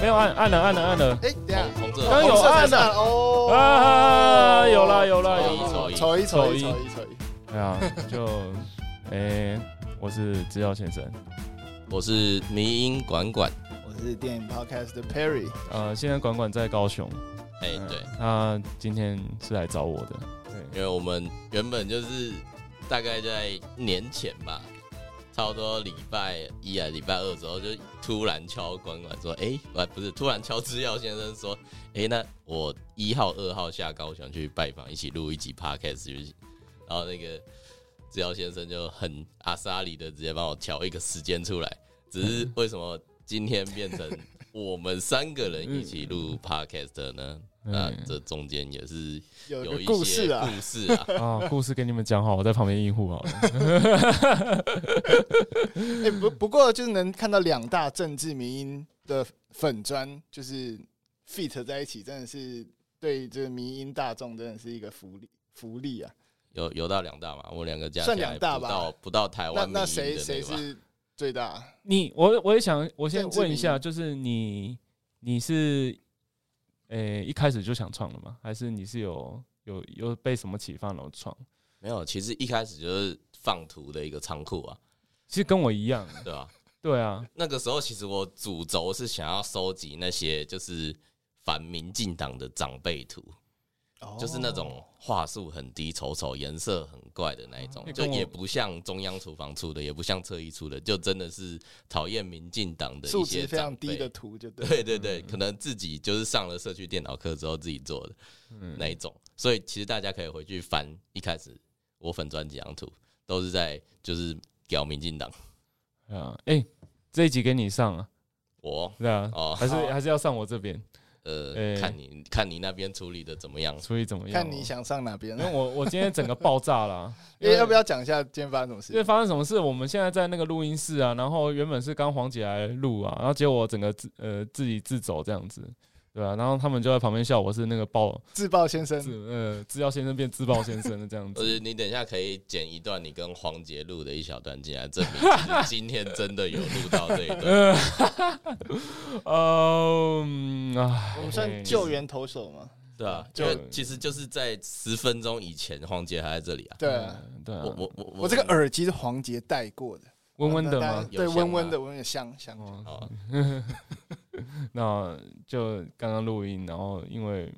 没有按，按了，按了，按了。哎，等下，刚刚有按的哦。啊，有了，有了，有了。瞅一瞅一瞅一瞅一。哎呀，就，哎，我是制药先生，我是迷音管管，我是电影 Podcast 的 Perry。呃，现在管管在高雄。哎，对，他今天是来找我的。对，因为我们原本就是大概在年前吧。差不多礼拜一啊，礼拜二之后就突然敲管管说：“哎、欸，不是，突然敲制药先生说：‘哎、欸，那我一号、二号下高雄去拜访，一起录一集 podcast 就行。’然后那个制药先生就很阿莎里的直接帮我调一个时间出来。只是为什么今天变成我们三个人一起录 podcast 呢？”那这中间也是有一些故事啊，故事啊，啊，故事给你们讲好，我在旁边应付好了。哎，不不过就是能看到两大政治民音的粉砖，就是 fit 在一起，真的是对这个迷音大众真的是一个福利福利啊。有有到两大嘛？我两个加算两大吧，不到不到台湾。那谁谁是最大？你我我也想，我先问一下，就是你你是。诶、欸，一开始就想创了吗？还是你是有有有被什么启发然后创？没有，其实一开始就是放图的一个仓库啊。其实跟我一样，对吧？对啊，那个时候其实我主轴是想要收集那些就是反民进党的长辈图。就是那种画素很低、丑丑、颜色很怪的那一种，就也不像中央厨房出的，也不像侧翼出的，就真的是讨厌民进党的一些非常低的图，就对，对对对，可能自己就是上了社区电脑课之后自己做的那一种，所以其实大家可以回去翻一开始我粉专几张图，都是在就是屌民进党啊，哎，这一集给你上啊，我？对啊，哦，还是还是要上我这边。呃，看你看你那边处理的怎么样？处理怎么样？看你想上哪边？因为我我今天整个爆炸了。因为要不要讲一下今天发生什么事？因为发生什么事？我们现在在那个录音室啊，然后原本是刚黄姐来录啊，然后结果我整个自呃自己自走这样子。对啊，然后他们就在旁边笑我是那个爆自爆先生，嗯，自药先生变自爆先生的这样子。而且，你等一下可以剪一段你跟黄杰录的一小段进来，证明今天真的有录到这一段。嗯啊，我们算救援投手吗？对啊，就其实就是在十分钟以前，黄杰还在这里啊。对啊，对啊，我我我我这个耳机是黄杰戴过的。温温的吗？对，温温的，温温香香。哦，那就刚刚录音，然后因为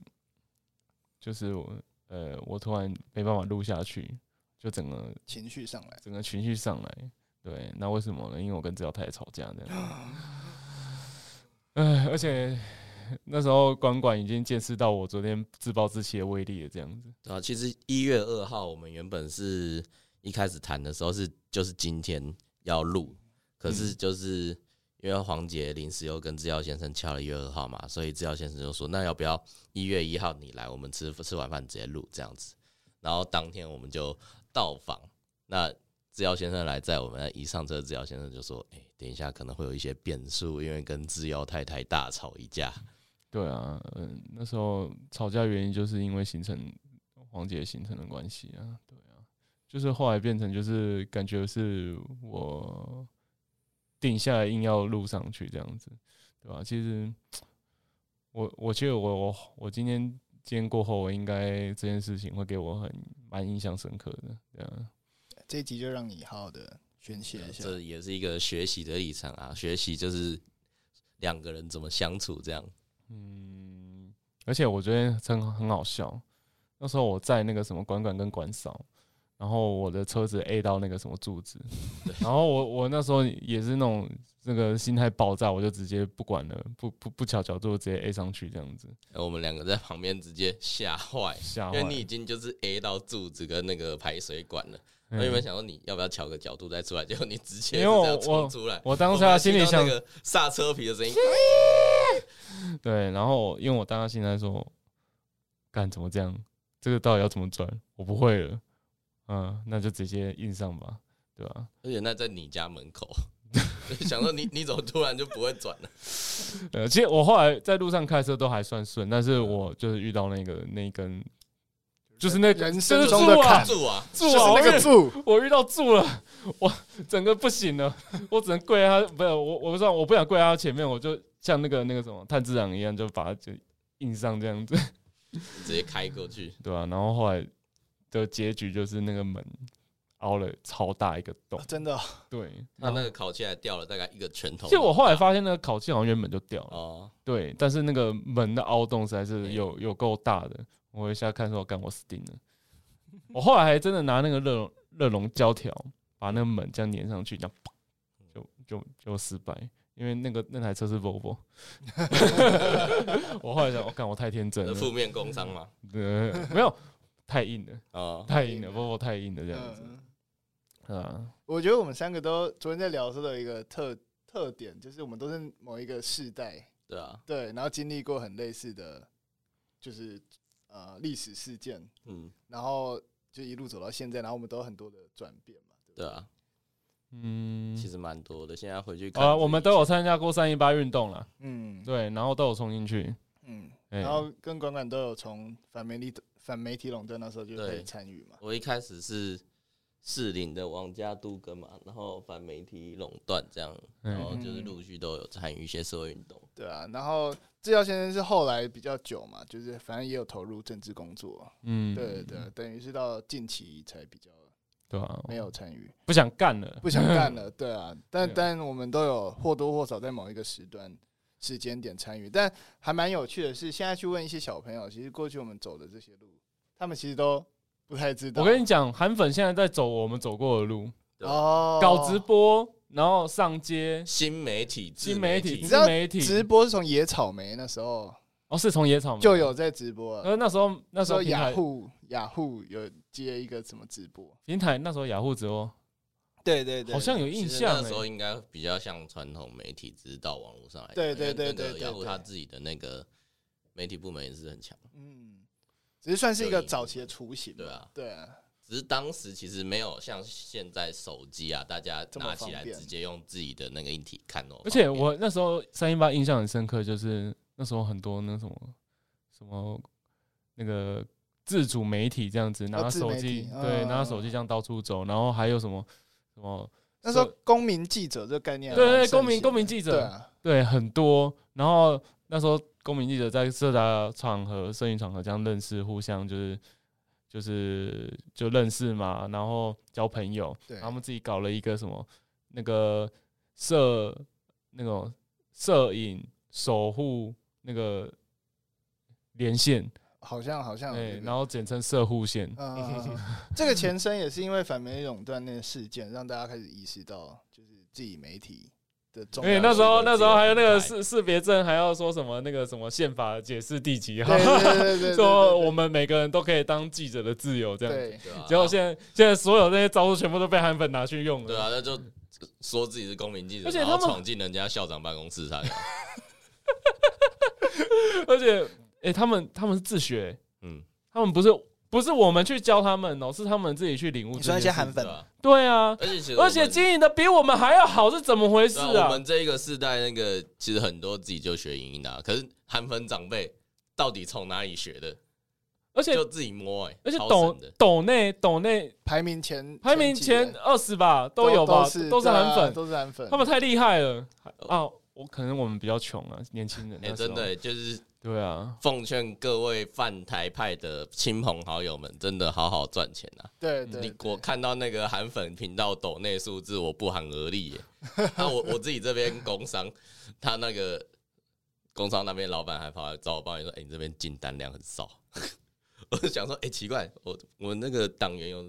就是我呃，我突然没办法录下去，就整个情绪上来，整个情绪上来。对，那为什么呢？因为我跟制药太太吵架这样。哎，而且那时候管管已经见识到我昨天自暴自弃的威力了，这样子。啊，其实一月二号我们原本是一开始谈的时候是就是今天。要录，可是就是因为黄杰临时又跟制药先生敲了一月二号嘛，所以制药先生就说：“那要不要一月一号你来，我们吃吃完饭直接录这样子。”然后当天我们就到访，那制药先生来，在我们一上车，制药先生就说：“哎，等一下可能会有一些变数，因为跟制药太太大吵一架。”对啊，嗯，那时候吵架原因就是因为行程黄杰行程的关系啊。对啊。就是后来变成就是感觉是我定下来硬要录上去这样子，对吧？其实我我觉得我我我今天今天过后，我应该这件事情会给我很蛮印象深刻的，对啊。这一集就让你好好的宣泄一下，这也是一个学习的历程啊，学习就是两个人怎么相处这样。嗯，而且我觉得真很好笑，那时候我在那个什么管管跟管嫂。然后我的车子 A 到那个什么柱子，然后我我那时候也是那种那个心态爆炸，我就直接不管了，不不不调角度，直接 A 上去这样子。我们两个在旁边直接吓坏，吓坏，因为你已经就是 A 到柱子跟那个排水管了。我原本想说你要不要调个角度再出来，结果你直接这样冲出来。我，我当下心里想那个刹车皮的声音，对，然后因为我当下心里说，干怎么这样？这个到底要怎么转？我不会了。嗯，那就直接印上吧，对吧？而且那在你家门口，想说你你怎么突然就不会转了？呃，其实我后来在路上开车都还算顺，但是我就是遇到那个那一根，就是那人生中的坎，柱啊，柱啊，那个柱，我遇到柱了，我整个不行了，我只能跪在他，不是我，我不知道，我不想跪在他前面，我就。像那个那个什么炭治郎一样，就把它就印上这样子，直接开过去，对啊，然后后来的结局就是那个门凹了超大一个洞，哦、真的、哦。对，那那个烤漆还掉了大概一个拳头。其实我后来发现，那个烤漆好像原本就掉了。哦，对，但是那个门的凹洞实在是有有够大的。我一下看说，干我死定了。我后来还真的拿那个热熔热熔胶条把那个门这样粘上去，这样就就就失败，因为那个那台车是 Volvo。我后来想，我干我太天真了。负面工伤嘛？对，没有太硬了啊，太硬了，Volvo 太硬了这样子。啊，我觉得我们三个都昨天在聊说的时候有一个特特点，就是我们都是某一个世代，对啊，对，然后经历过很类似的，就是。呃，历史事件，嗯，然后就一路走到现在，然后我们都有很多的转变嘛，对，对？啊，嗯，其实蛮多的。现在回去看，啊，我们都有参加过三一八运动了，嗯，对，然后都有冲进去，嗯，然后跟管管都有从反媒体反媒体垄断那时候就可以参与嘛。我一开始是。士林的王家都跟嘛，然后反媒体垄断这样，然后就是陆续都有参与一些社会运动。对啊，然后志耀先生是后来比较久嘛，就是反正也有投入政治工作。嗯，对对，等于是到近期才比较，对啊，没有参与，不想干了，不想干了。对啊，但但我们都有或多或少在某一个时段、时间点参与。但还蛮有趣的是，现在去问一些小朋友，其实过去我们走的这些路，他们其实都。不太知道。我跟你讲，韩粉现在在走我们走过的路哦，搞直播，然后上街，新媒体，新媒体，新媒体，直播是从野草莓那时候哦，是从野草莓就有在直播。呃，那时候那时候雅虎雅虎有接一个什么直播平台，那时候雅虎直播，对对对，好像有印象。那时候应该比较像传统媒体，只是到网络上来。对对对对，雅虎他自己的那个媒体部门也是很强。嗯。只是算是一个早期的雏形，对啊，对啊。只是当时其实没有像现在手机啊，大家拿起来直接用自己的那个硬体看哦。而且我那时候三一八印象很深刻，就是那时候很多那什么什么那个自主媒体这样子拿手机，对，拿手机这样到处走，然后还有什么什么那时候公民记者这个概念，对对，公民公民记者，对，很多。然后那时候。公民记者在社交场合、摄影场合这样认识，互相就是就是就认识嘛，然后交朋友。对，他们自己搞了一个什么那个摄那种摄影守护那个连线，好像好像对，然后简称射护线。嗯，这个前身也是因为反美垄断那个事件，让大家开始意识到，就是自己媒体的。因为那时候那时候还有那个识识别证，还要说什么那个什么宪法解释第几号，说我们每个人都可以当记者的自由这样子。结果现在现在所有那些招数全部都被韩粉拿去用了。对啊，那就说自己是公民记者，而且他们闯进人家校长办公室，他。而且，哎，他们他们是自学，嗯，他们不是。不是我们去教他们哦，是他们自己去领悟。你说那些韩粉，对啊，而且而且经营的比我们还要好，是怎么回事啊？我们这一个世代，那个其实很多自己就学影音的，可是韩粉长辈到底从哪里学的？而且就自己摸哎，而且抖抖内抖内排名前排名前二十吧，都有吧，都是韩粉，都是韩粉，他们太厉害了啊！我可能我们比较穷啊，年轻人哎，真的就是。对啊，奉劝各位泛台派的亲朋好友们，真的好好赚钱啊！对，对，你我看到那个韩粉频道抖内数字，我不寒而栗耶。那我我自己这边工商，他那个工商那边老板还跑来找我抱怨说：“哎、欸，你这边进单量很少。”我就想说：“哎、欸，奇怪，我我那个党员有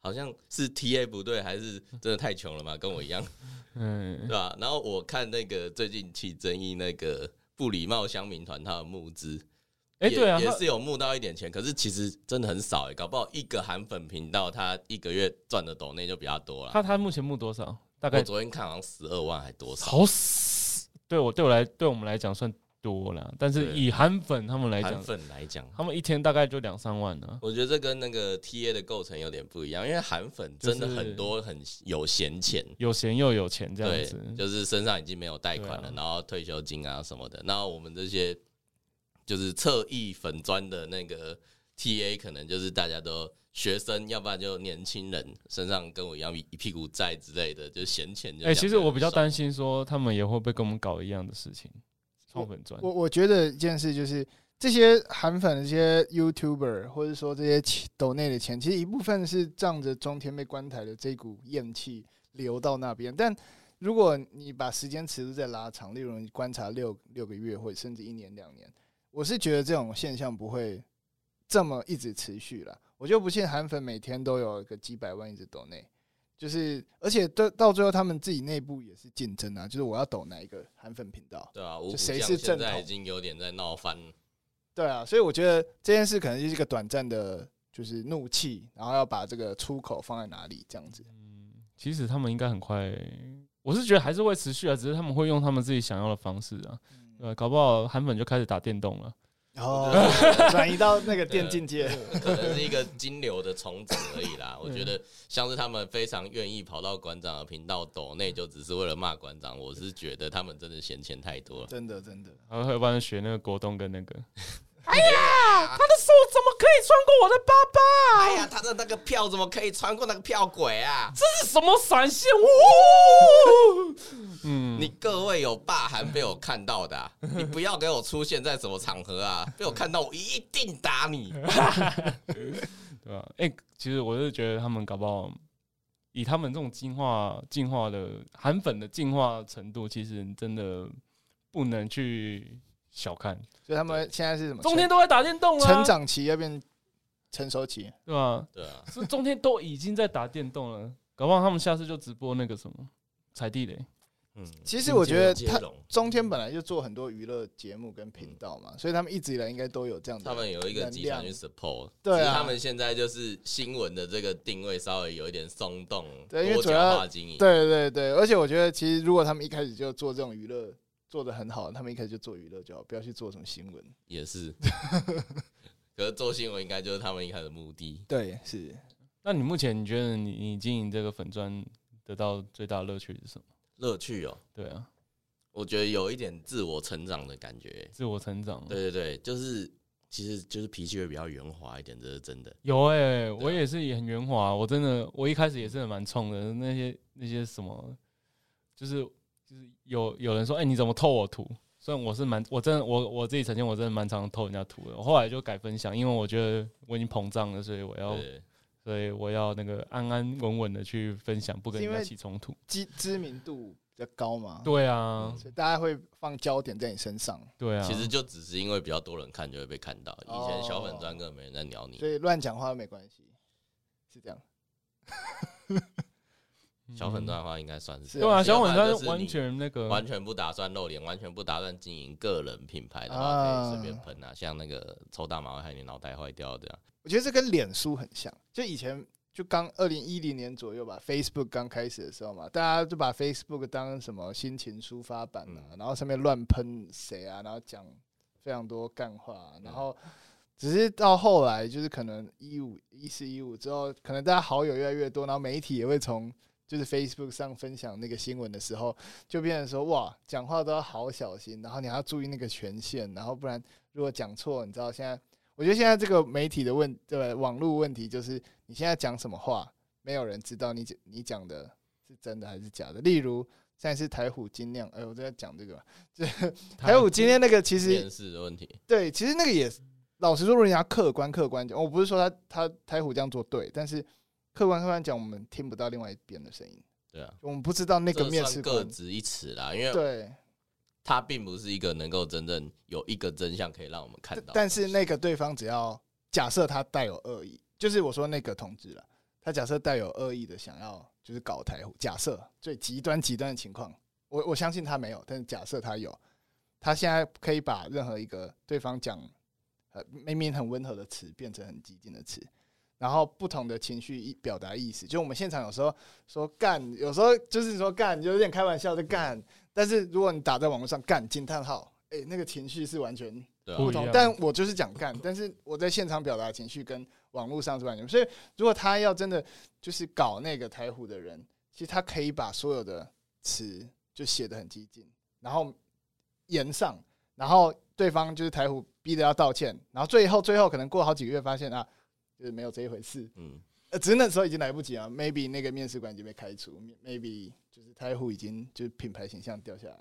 好像是 TA 不对，还是真的太穷了嘛？跟我一样，嗯，对吧？”然后我看那个最近起争议那个。不礼貌乡民团他的募资，哎，对啊，也是有募到一点钱，可是其实真的很少哎，搞不好一个韩粉频道他一个月赚的抖内就比较多了。他他目前募多少？大概我昨天看好像十二万还多少？好死，对我对我来对我们来讲算多了，但是以韩粉他们来讲，韩粉来讲，他们一天大概就两三万呢。我觉得这跟那个 TA 的构成有点不一样，因为韩粉真的很多很有闲钱，有闲又有钱这样子，就是身上已经没有贷款了，然后退休金啊什么的。那我们这些就是侧翼粉砖的那个 TA，可能就是大家都学生，要不然就年轻人身上跟我一样一屁股债之类的，就闲钱。哎，其实我比较担心说他们也会不会跟我们搞一样的事情。创粉专。我我觉得一件事就是，这些韩粉的、这些 YouTuber，或者说这些抖内的钱，其实一部分是仗着中天被关台的这股怨气流到那边。但如果你把时间尺度再拉长，例如你观察六六个月，或者甚至一年两年，我是觉得这种现象不会这么一直持续了。我就不信韩粉每天都有个几百万一直抖内。就是，而且到到最后，他们自己内部也是竞争啊。就是我要抖哪一个韩粉频道？对啊，谁是正在已经有点在闹翻。对啊，所以我觉得这件事可能就是一个短暂的，就是怒气，然后要把这个出口放在哪里这样子。嗯，其实他们应该很快，我是觉得还是会持续啊，只是他们会用他们自己想要的方式啊。呃，搞不好韩粉就开始打电动了。哦，转移到那个电竞界，可能是一个金流的重组而已啦。我觉得像是他们非常愿意跑到馆长的频道抖内，就只是为了骂馆长。我是觉得他们真的嫌钱太多了，真的真的。然后会帮人学那个国栋跟那个。哎呀，他的手怎么可以穿过我的爸爸？哎呀，他的那个票怎么可以穿过那个票轨啊？这是什么闪现？呜！嗯，你各位有霸韩被我看到的、啊，你不要给我出现在什么场合啊！被我看到，我一定打你。对吧？哎、欸，其实我是觉得他们搞不好，以他们这种进化、进化的韩粉的进化程度，其实真的不能去。小看，所以他们现在是什么？中天都在打电动了，成长期要变成熟期，对吧？对啊，是中天都已经在打电动了，搞不好他们下次就直播那个什么踩地雷。嗯，其实我觉得他中天本来就做很多娱乐节目跟频道嘛，所以他们一直以来应该都有这样的。他们有一个集团去 support，对啊，他们现在就是新闻的这个定位稍微有一点松动，对，因为主要经营，对对对，而且我觉得其实如果他们一开始就做这种娱乐。做的很好，他们一开始就做娱乐就好，不要去做什么新闻。也是，可是做新闻应该就是他们一开始的目的。对，是。那你目前你觉得你你经营这个粉砖得到最大乐趣是什么？乐趣哦，对啊，我觉得有一点自我成长的感觉。自我成长，对对对，就是其实就是脾气会比较圆滑一点，这是真的。有哎、欸，我也是也很圆滑，我真的我一开始也是蛮冲的，那些那些什么就是。就是有有人说，哎、欸，你怎么偷我图？虽然我是蛮，我真的，我我自己曾经我真的蛮常偷人家图的。我后来就改分享，因为我觉得我已经膨胀了，所以我要，所以我要那个安安稳稳的去分享，不跟人家起冲突。知知名度比较高嘛？对啊，所以大家会放焦点在你身上。对啊，其实就只是因为比较多人看，就会被看到。以前小粉专根本没人在鸟你，所以乱讲话都没关系，是这样。小粉钻的话，应该算是对啊。小粉专完全那个，完全不打算露脸，完全不打算经营个人品牌的话，可以随便喷啊。像那个抽大麻害你脑袋坏掉这样。我觉得这跟脸书很像，就以前就刚二零一零年左右吧，Facebook 刚开始的时候嘛，大家就把 Facebook 当什么心情抒发版啊，然后上面乱喷谁啊，然后讲非常多干话，然后只是到后来就是可能一五一四一五之后，可能大家好友越来越多，然后媒体也会从。就是 Facebook 上分享那个新闻的时候，就变成说哇，讲话都要好小心，然后你还要注意那个权限，然后不然如果讲错，你知道现在，我觉得现在这个媒体的问，对网络问题就是你现在讲什么话，没有人知道你讲你讲的是真的还是假的。例如现在是台虎精酿，哎，我在讲这个，就台虎今天那个其实电视的问题，对，其实那个也是老实说，如果人家客观客观讲，我不是说他他台虎这样做对，但是。客观客观讲，我们听不到另外一边的声音。对啊，我们不知道那个面试各执一词啦，因为对，他并不是一个能够真正有一个真相可以让我们看到。但是那个对方只要假设他带有恶意，就是我说那个同志了，他假设带有恶意的想要就是搞台虎，假设最极端极端的情况，我我相信他没有，但是假设他有，他现在可以把任何一个对方讲呃明明很温和的词变成很激进的词。然后不同的情绪意表达意思，就我们现场有时候说干，有时候就是说干，就有点开玩笑的干。但是如果你打在网络上干惊叹号，哎，那个情绪是完全不同。但我就是讲干，但是我在现场表达情绪跟网络上是完全。所以如果他要真的就是搞那个台虎的人，其实他可以把所有的词就写得很激进，然后言上，然后对方就是台虎逼着要道歉，然后最后最后可能过好几个月发现啊。就是没有这一回事，嗯，呃，只是那时候已经来不及了，maybe 那个面试官已经被开除，maybe 就是台虎已经就是品牌形象掉下来，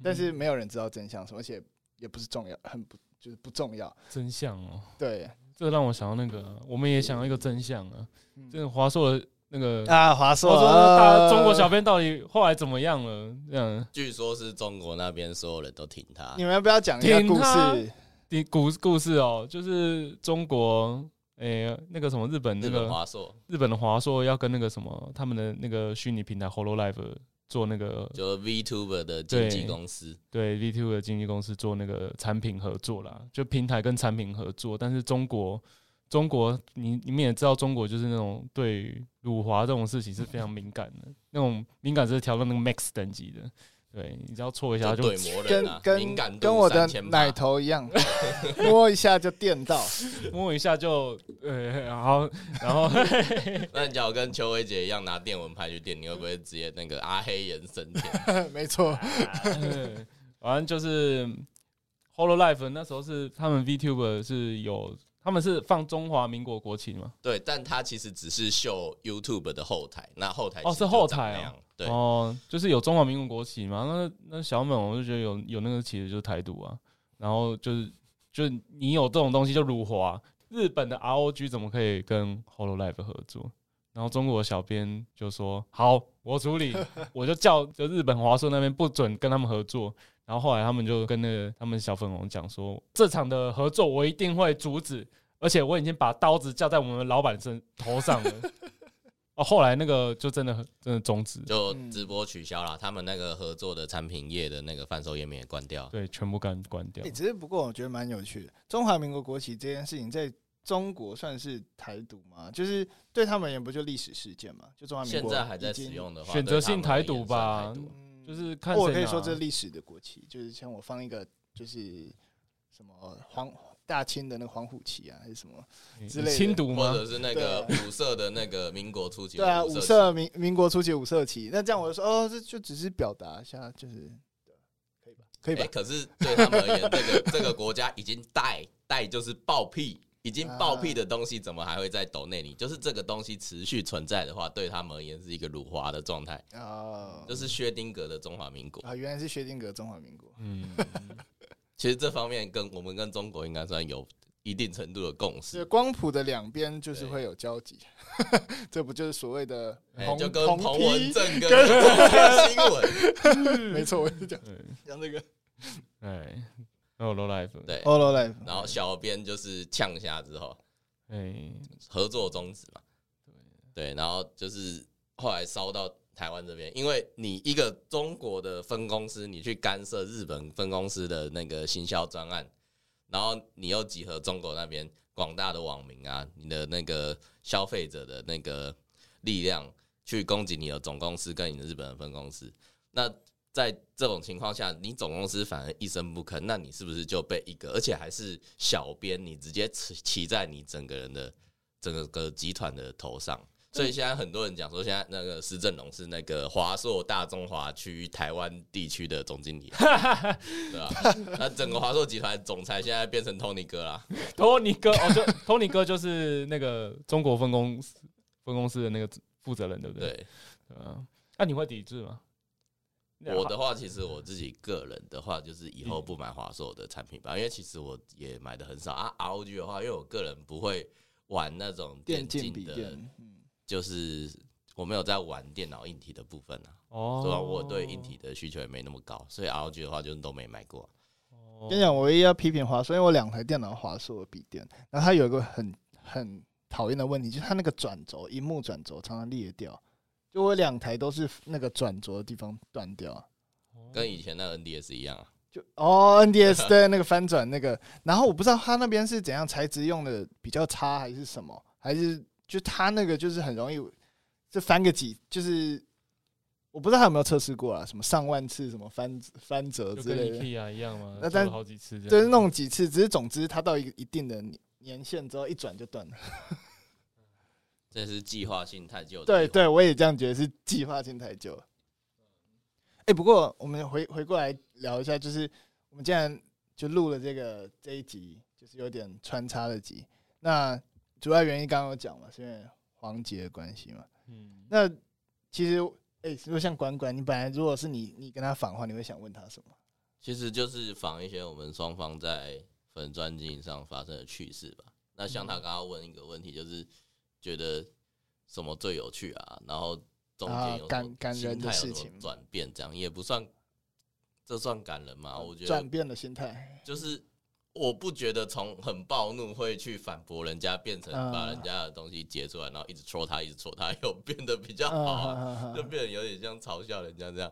但是没有人知道真相什么，而且也不是重要，很不就是不重要。真相哦，对，这让我想到那个，我们也想要一个真相啊，就是华硕的那个啊，华硕，大中国小编到底后来怎么样了？这样，据说是中国那边所有人都挺他。你们要不要讲一下故事？的故故事哦，就是中国。诶、欸，那个什么日本那个华硕，日本的华硕要跟那个什么他们的那个虚拟平台 Hololive 做那个，就 VTuber 的经纪公司，对，对 VTuber 的经纪公司做那个产品合作啦，就平台跟产品合作。但是中国，中国你你们也知道，中国就是那种对辱华这种事情是非常敏感的，那种敏感是调到那个 Max 等级的。对，你只要搓一下就 跟跟跟我的奶头一样，摸一下就电到，摸一下就呃，然后然后，那你叫我跟邱薇姐一样拿电蚊拍去电，你会不会直接那个阿黑眼升天？没错，反正就是 Hololive 那时候是他们 VTuber 是有。他们是放中华民国国旗吗？对，但他其实只是秀 YouTube 的后台，那后台哦是后台啊，对哦，就是有中华民国国旗嘛。那那小美我就觉得有有那个旗子就是台独啊，然后就是就是你有这种东西就辱华，日本的 ROG 怎么可以跟 Hololive 合作？然后中国小编就说好，我处理，我就叫就日本华硕那边不准跟他们合作。然后后来他们就跟那个他们小粉红讲说，这场的合作我一定会阻止，而且我已经把刀子架在我们老板身头上了。哦，后来那个就真的真的终止，就直播取消了，他们那个合作的产品页的那个贩售页面也关掉，对，全部关关掉。只是不过我觉得蛮有趣的，中华民国国旗这件事情在中国算是台独吗？就是对他们也不就历史事件嘛？就中华民国现在还在使用的话，选择性台独吧。就是看，我可以说这历史的国旗，就是像我放一个，就是什么黄大清的那个黄虎旗啊，还是什么之类的，清独或者是那个五色的那个民国初期，对啊，五色民民国初期五色旗。那这样我就说，哦，这就只是表达一下，就是可以吧？可以吧？可是对他们而言，这个这个国家已经带带就是暴屁。已经爆屁的东西，怎么还会在抖内里？就是这个东西持续存在的话，对他们而言是一个辱华的状态。哦，就是薛丁格的中华民国啊，原来是薛丁格中华民国。嗯，其实这方面跟我们跟中国应该算有一定程度的共识。光谱的两边就是会有交集，这不就是所谓的就跟彭文正跟 新闻？没错，我是讲讲这个，哎。Hololive 对，Hololive。然后小编就是呛下之后，哎，合作终止嘛，对，然后就是后来烧到台湾这边，因为你一个中国的分公司，你去干涉日本分公司的那个行销专案，然后你又集合中国那边广大的网民啊，你的那个消费者的那个力量去攻击你的总公司跟你的日本的分公司，那。在这种情况下，你总公司反而一声不吭，那你是不是就被一个，而且还是小编，你直接骑骑在你整个人的整个个集团的头上？所以现在很多人讲说，现在那个施正荣是那个华硕大中华区台湾地区的总经理，对吧？那整个华硕集团总裁现在变成 Tony 哥了，Tony 哥哦，就 Tony 哥就是那个中国分公司分公司的那个负责人，对不对？对，嗯，那你会抵制吗？我的话，其实我自己个人的话，就是以后不买华硕的产品吧，因为其实我也买的很少啊。ROG 的话，因为我个人不会玩那种电竞的，就是我没有在玩电脑硬体的部分啊。哦，所以我对硬体的需求也没那么高，所以 ROG 的话就都没买过。跟你讲，我唯一要批评华硕，因为我两台电脑华硕的笔电，然后它有一个很很讨厌的问题，就是它那个转轴，荧幕转轴常常裂掉。就我两台都是那个转轴的地方断掉，跟以前那个 NDS 一样啊。就哦，NDS 的那个翻转那个，然后我不知道他那边是怎样材质用的比较差还是什么，还是就他那个就是很容易就翻个几，就是我不知道他有没有测试过啊，什么上万次什么翻翻折之类的，跟 IKEA 一样吗？那但好几次，就是弄几次，只是总之它到一个一定的年限之后一转就断了。这是计划性太久。对对，我也这样觉得，是计划性太旧。哎，不过我们回回过来聊一下，就是我们既然就录了这个这一集，就是有点穿插的集。那主要原因刚刚有讲嘛，是因为黄杰的关系嘛。嗯。那其实，哎，如果像管管，你本来如果是你，你跟他访的话，你会想问他什么？其实就是访一些我们双方在粉专经营上发生的趣事吧。那像他刚刚问一个问题，就是觉得什么最有趣啊？然后中间有感感人的事情转变，这样也不算，这算感人吗？我觉得转变的心态就是。我不觉得从很暴怒会去反驳人家，变成把人家的东西截出来，然后一直戳他，一直戳他，又变得比较好啊，就变得有点像嘲笑人家这样。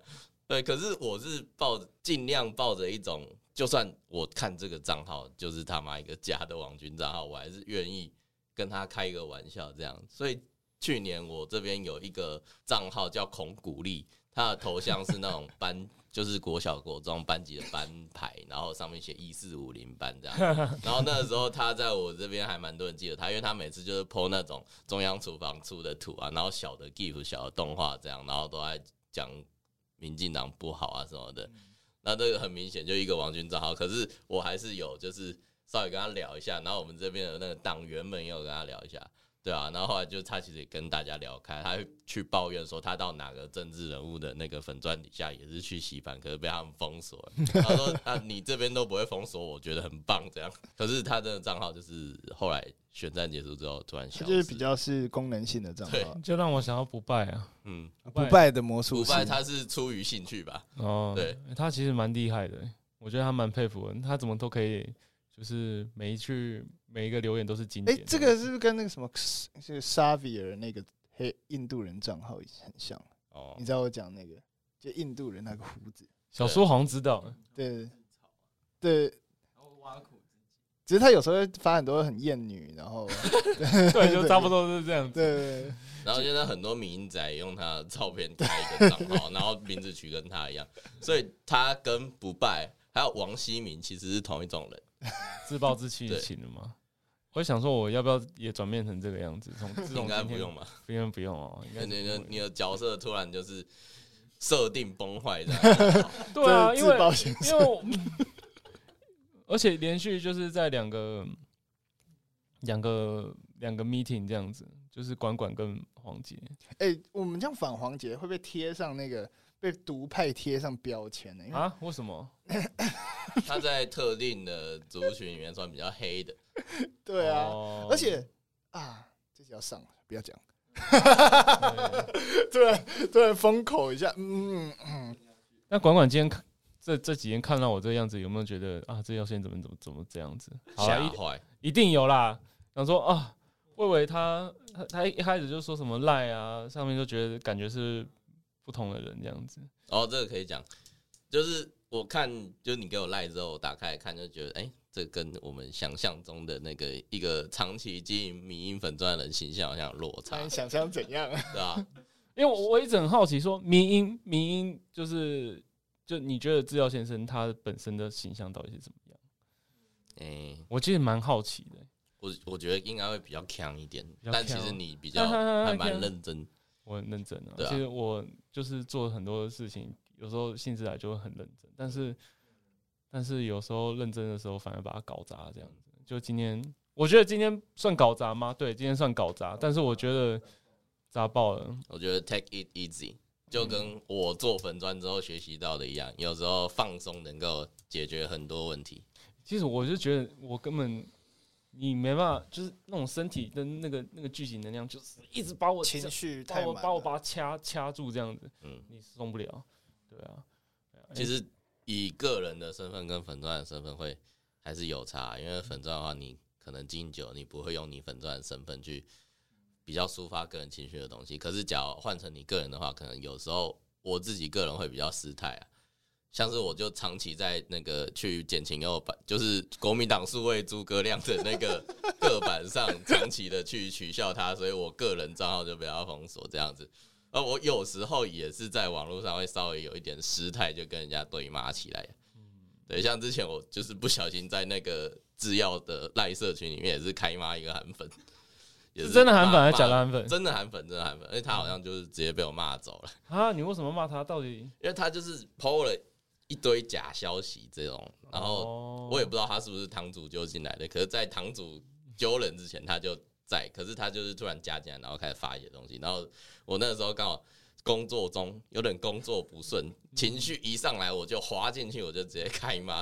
对，可是我是抱尽量抱着一种，就算我看这个账号就是他妈一个假的网军账号，我还是愿意跟他开一个玩笑这样。所以去年我这边有一个账号叫孔古力，他的头像是那种班。就是国小国中班级的班牌，然后上面写一四五零班这样。然后那个时候他在我这边还蛮多人记得他，因为他每次就是 po 那种中央厨房出的图啊，然后小的 GIF、小的动画这样，然后都在讲民进党不好啊什么的。那这个很明显就一个王军账号，可是我还是有就是稍微跟他聊一下，然后我们这边的那个党员们也有跟他聊一下。对啊，然后后来就他其实也跟大家聊开，他去抱怨说他到哪个政治人物的那个粉专底下也是去洗盘，可是被他们封锁。他说：“啊，你这边都不会封锁，我觉得很棒。”这样，可是他这个账号就是后来选战结束之后突然消失，就是比较是功能性的账号，就让我想要不败啊，嗯，不败。的魔术，不败他是出于兴趣吧？哦，对，他其实蛮厉害的，我觉得他蛮佩服的，他怎么都可以，就是每一句。每一个留言都是经典。哎，这个是不是跟那个什么，这个 Xavier 那个黑印度人账号很像？哦，你知道我讲那个，就印度人那个胡子。小说好像知道。对，对。只是他有时候会发很多很厌女，然后 对，就差不多是这样。对。然后现在很多迷因仔用他的照片开一个账号，然后名字取跟他一样，所以他跟不败还有王希明其实是同一种人。自暴自弃型的吗？我想说，我要不要也转变成这个样子？从 应该不用吧？不用不用哦。你的你的角色突然就是设定崩坏这样。对啊，因为因为而且连续就是在两个两个两个 meeting 这样子，就是管管跟黄杰。哎，我们这样反黄杰会不会贴上那个？被独派贴上标签呢？啊？为什么？他在特定的族群里面算比较黑的。对啊，而且啊，这集要上了，不要讲。突然突然封口一下，嗯嗯。那管管今天看这这几天看到我这个样子，有没有觉得啊，这条线怎么怎么怎么这样子？吓坏！一定有啦。想说啊，魏伟他他他一开始就说什么赖啊，上面就觉得感觉是。不同的人这样子，哦，这个可以讲，就是我看，就是你给我赖之后，我打开来看，就觉得，哎、欸，这跟我们想象中的那个一个长期经营迷因粉钻的人形象好像有落差。你 想象怎样？对啊？因为我我一直很好奇，说迷因迷因就是，就你觉得制药先生他本身的形象到底是怎么样？哎、欸，我其实蛮好奇的。我我觉得应该会比较强一点，但其实你比较还蛮认真。我很认真啊，其实我就是做很多事情，有时候兴致来就会很认真，但是但是有时候认真的时候反而把它搞砸，这样子。就今天，我觉得今天算搞砸吗？对，今天算搞砸，但是我觉得砸爆了。我觉得 take it easy，就跟我做粉砖之后学习到的一样，有时候放松能够解决很多问题。其实我就觉得我根本。你没办法，就是那种身体的那个那个聚集能量，就是一直把我情绪太满，把我把它掐掐住这样子，嗯，你松不了，对啊。其实以个人的身份跟粉钻的身份会还是有差，因为粉钻的话，你可能敬酒，你不会用你粉钻的身份去比较抒发个人情绪的东西。可是，假如换成你个人的话，可能有时候我自己个人会比较失态啊。像是我就长期在那个去减情右版，就是国民党数位诸葛亮的那个 个版上，长期的去取笑他，所以我个人账号就被他封锁这样子。而我有时候也是在网络上会稍微有一点失态，就跟人家对骂起来。对，像之前我就是不小心在那个制药的赖社群里面也是开骂一个韩粉，也是真的韩粉还是假的韩粉？真的韩粉，真的韩粉，因为他好像就是直接被我骂走了。啊，你为什么骂他？到底？因为他就是 PO 了。一堆假消息这种，然后我也不知道他是不是堂主揪进来的，可是，在堂主揪人之前他就在，可是他就是突然加进来，然后开始发一些东西，然后我那个时候刚好工作中有点工作不顺，情绪一上来我就滑进去，我就直接开骂。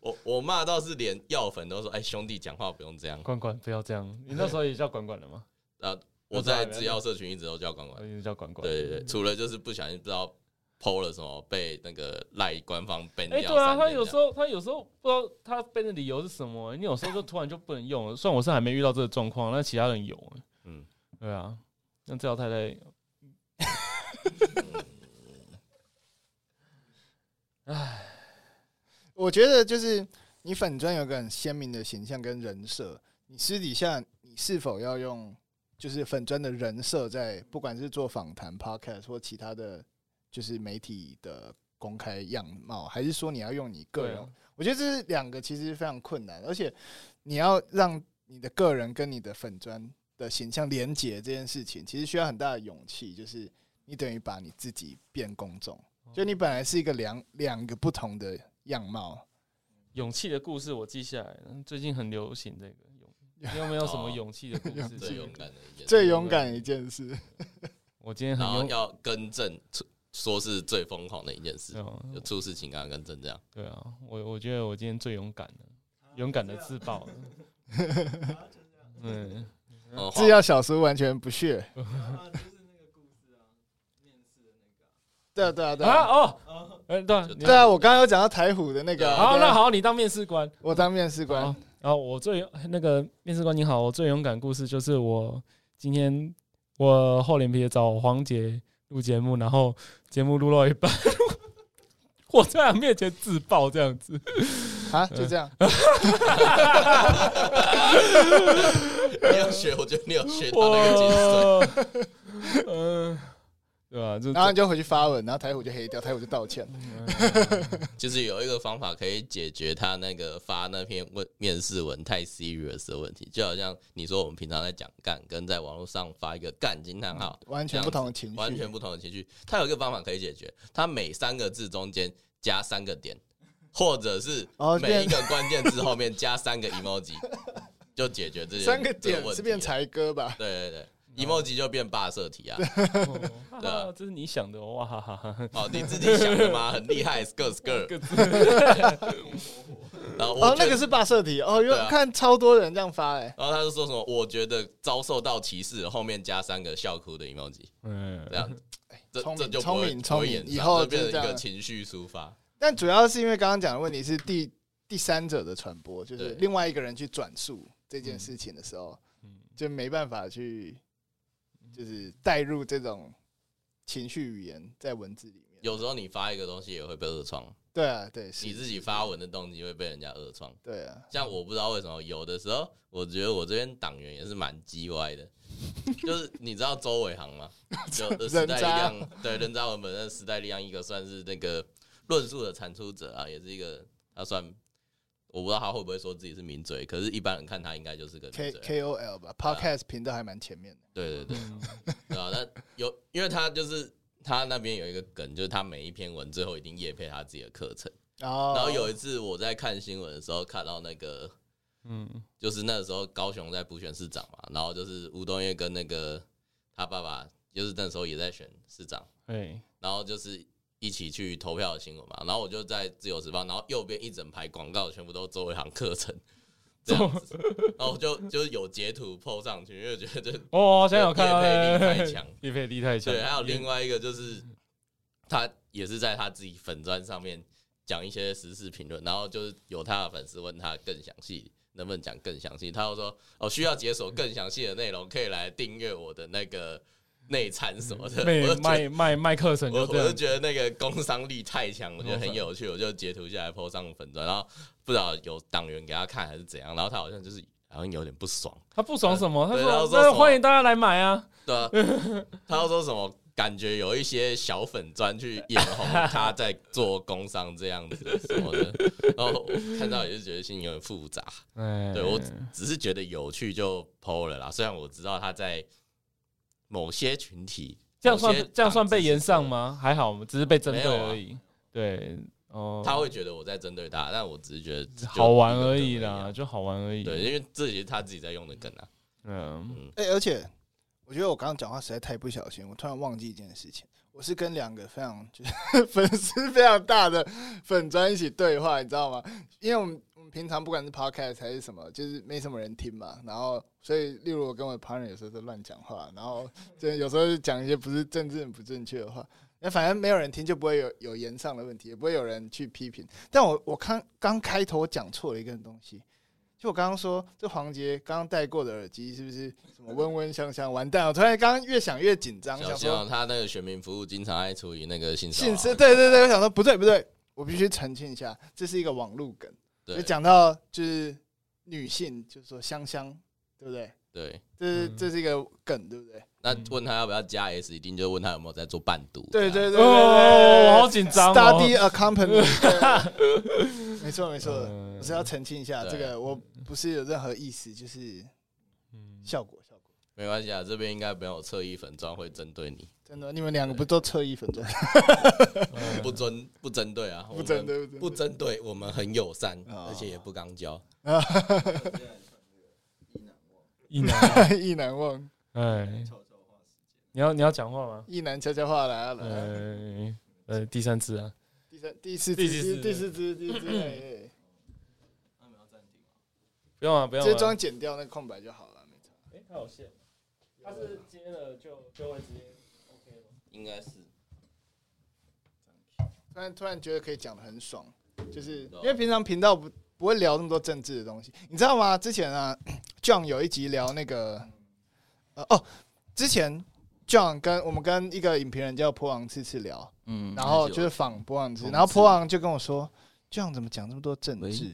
我 我骂到是连药粉都说：“哎，兄弟，讲话不用这样。”管管不要这样。你那时候也叫管管的吗？啊，我在制药社群一直都叫管管，一直叫管管。对对对，除了就是不小心不知道 PO 了什么，被那个赖官方 ban 掉。哎，对啊，他有时候他有时候不知道他 ban 的理由是什么，你有时候就突然就不能用了。虽然我是还没遇到这个状况，但其他人有。嗯，对啊，那这老太太，哎。我觉得就是你粉砖有个很鲜明的形象跟人设，你私底下你是否要用就是粉砖的人设，在不管是做访谈、podcast 或其他的就是媒体的公开样貌，还是说你要用你个人？我觉得这是两个其实非常困难，而且你要让你的个人跟你的粉砖的形象连结这件事情，其实需要很大的勇气，就是你等于把你自己变公众，就你本来是一个两两个不同的。样貌，勇气的故事我记下来了。最近很流行这个，你有没有什么勇气的故事？最勇敢的一件，最勇敢的一件事。我今天很勇要更正，说是最疯狂的一件事，就出事情刚刚更正这样。对啊，我我觉得我今天最勇敢的，勇敢的自爆了。嗯，制药小叔完全不屑。对啊对啊对啊哦，嗯对对啊，我刚刚有讲到台虎的那个。好，那好，你当面试官，我当面试官。然后我最那个面试官你好，我最勇敢的故事就是我今天我厚脸皮的找黄杰录节目，然后节目录到一半，我在他面前自爆这样子啊，就这样。你要学，我觉得你要学到那个精神。嗯。对吧？然后你就回去发文，然后台虎就黑掉，台虎就道歉。就是有一个方法可以解决他那个发那篇问面试文太 serious 的问题，就好像你说我们平常在讲干，跟在网络上发一个干惊叹号，完全不同的情绪，完全不同的情绪。他有一个方法可以解决，他每三个字中间加三个点，或者是每一个关键字后面加三个 emoji，就解决这些三个点是变才哥吧？对对对。Emoji 就变霸色体啊，对啊，这是你想的哇哈哈！哦，你自己想的吗？很厉害，skirt skirt。然后哦，那个是霸色体哦，因为看超多人这样发哎。然后他就说什么？我觉得遭受到歧视，后面加三个笑哭的 emoji，嗯，这样，这这就聪明聪明，以后变成一个情绪抒发。但主要是因为刚刚讲的问题是第第三者的传播，就是另外一个人去转述这件事情的时候，就没办法去。就是带入这种情绪语言在文字里面。有时候你发一个东西也会被恶创。对啊，对，你自己发文的动机会被人家恶创。对啊，像我不知道为什么，有的时候我觉得我这边党员也是蛮叽歪的。就是你知道周伟航吗？就 时代力量，对，人渣文本的时代力量一个算是那个论述的产出者啊，也是一个他算。我不知道他会不会说自己是名嘴，可是一般人看他应该就是个 K K O L 吧，Podcast 频道还蛮前面的。对对对，对啊，那有，因为他就是他那边有一个梗，就是他每一篇文最后一定夜配他自己的课程。然后有一次我在看新闻的时候看到那个，嗯，就是那个时候高雄在补选市长嘛，然后就是吴东岳跟那个他爸爸，就是那时候也在选市长。对，然后就是。一起去投票的新闻嘛，然后我就在自由时报，然后右边一整排广告全部都周伟航课程 这样子，然后就就是有截图 po 上去，因为觉得哦，现在有看到业配力太强，业配力太强。对，还有另外一个就是他也是在他自己粉砖上面讲一些时事评论，然后就是有他的粉丝问他更详细，能不能讲更详细，他就说哦，需要解锁更详细的内容，可以来订阅我的那个。内参什么的，卖卖卖课程，我我就觉得那个工商力太强，我觉得很有趣，我就截图下来 po 上粉砖，然后不知道有党员给他看还是怎样，然后他好像就是好像有点不爽，他不爽什么？他说欢迎大家来买啊，对啊，他要说什么？感觉有一些小粉砖去眼红他在做工商这样子什么的，然后我看到也是觉得心情有点复杂，对，我只是觉得有趣就 po 了啦，虽然我知道他在。某些群体这样算这样算被延上吗？还好，我们只是被针对而已。对，哦，他会觉得我在针对他，但我只是觉得好玩而已啦，就好玩而已。对，因为这也是他自己在用的梗啊。嗯，哎，而且我觉得我刚刚讲话实在太不小心，我突然忘记一件事情。我是跟两个非常就是 粉丝非常大的粉专一起对话，你知道吗？因为我们平常不管是 podcast 还是什么，就是没什么人听嘛。然后所以，例如我跟我的 partner 有时候都乱讲话，然后就有时候就讲一些不是政治不正确的话。那反正没有人听，就不会有有言上的问题，也不会有人去批评。但我我看刚开头讲错了一个东西，就我刚刚说这黄杰刚刚戴过的耳机是不是什么温温香香？完蛋了！我突然刚刚越想越紧张，想说他那个选民服务经常爱处于那个性性事，对对对，我想说不对不对，我必须澄清一下，这是一个网路梗。就讲到就是女性，就是说香香，对不对？对，这是这是一个梗，对不对？那问他要不要加 S，一定就问他有没有在做伴读。对对对，哦，好紧张。Study accompany。没错没错，我是要澄清一下，这个我不是有任何意思，就是效果效果。没关系啊，这边应该没有侧翼粉装会针对你。真的，你们两个不都测一分钟？不针不针对啊，不针对不针对，我们很友善，而且也不刚交。意难意难忘，哎，你要你要讲话吗？意难悄悄话来了，呃呃，第三次啊，第三第四第四第四支第四支，哎，那没有暂停不用啊不用，直接装剪掉那个空白就好了，没错。哎，它有线，它是接了就就会直接应该是。突然突然觉得可以讲的很爽，就是因为平常频道不。不会聊那么多政治的东西，你知道吗？之前啊，John 有一集聊那个，呃哦，之前 John 跟我们跟一个影评人叫波昂次次聊，嗯，然后就是仿波昂次，然后波昂就跟我说，John 怎么讲那么多政治？